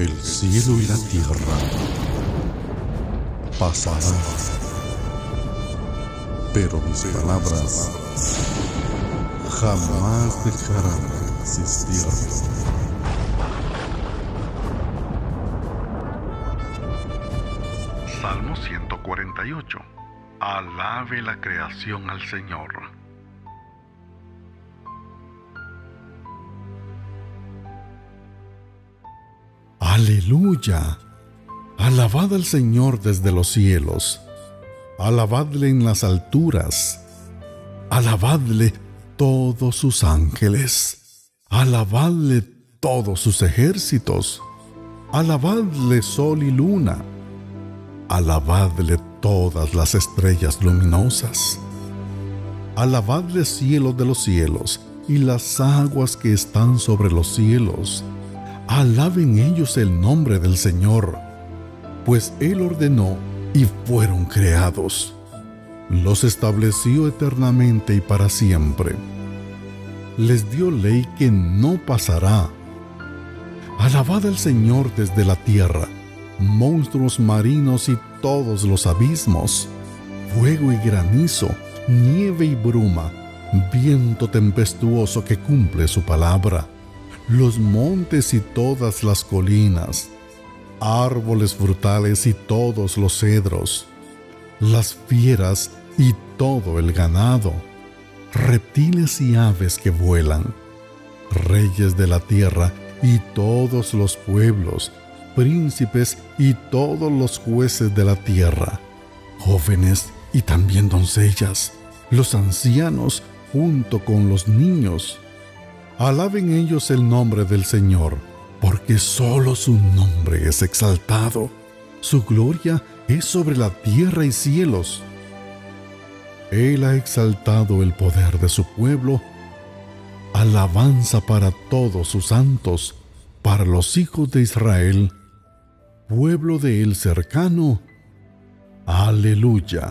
El cielo y la tierra pasarán, pero mis palabras jamás dejarán de existir. Salmo 148. Alabe la creación al Señor. Aleluya. Alabad al Señor desde los cielos. Alabadle en las alturas. Alabadle todos sus ángeles. Alabadle todos sus ejércitos. Alabadle sol y luna. Alabadle todas las estrellas luminosas. Alabadle cielo de los cielos y las aguas que están sobre los cielos alaben ellos el nombre del Señor, pues Él ordenó y fueron creados. Los estableció eternamente y para siempre. Les dio ley que no pasará. Alabad al Señor desde la tierra, monstruos marinos y todos los abismos, fuego y granizo, nieve y bruma, viento tempestuoso que cumple su palabra los montes y todas las colinas, árboles frutales y todos los cedros, las fieras y todo el ganado, reptiles y aves que vuelan, reyes de la tierra y todos los pueblos, príncipes y todos los jueces de la tierra, jóvenes y también doncellas, los ancianos junto con los niños, Alaben ellos el nombre del Señor, porque solo su nombre es exaltado. Su gloria es sobre la tierra y cielos. Él ha exaltado el poder de su pueblo. Alabanza para todos sus santos, para los hijos de Israel, pueblo de él cercano. Aleluya.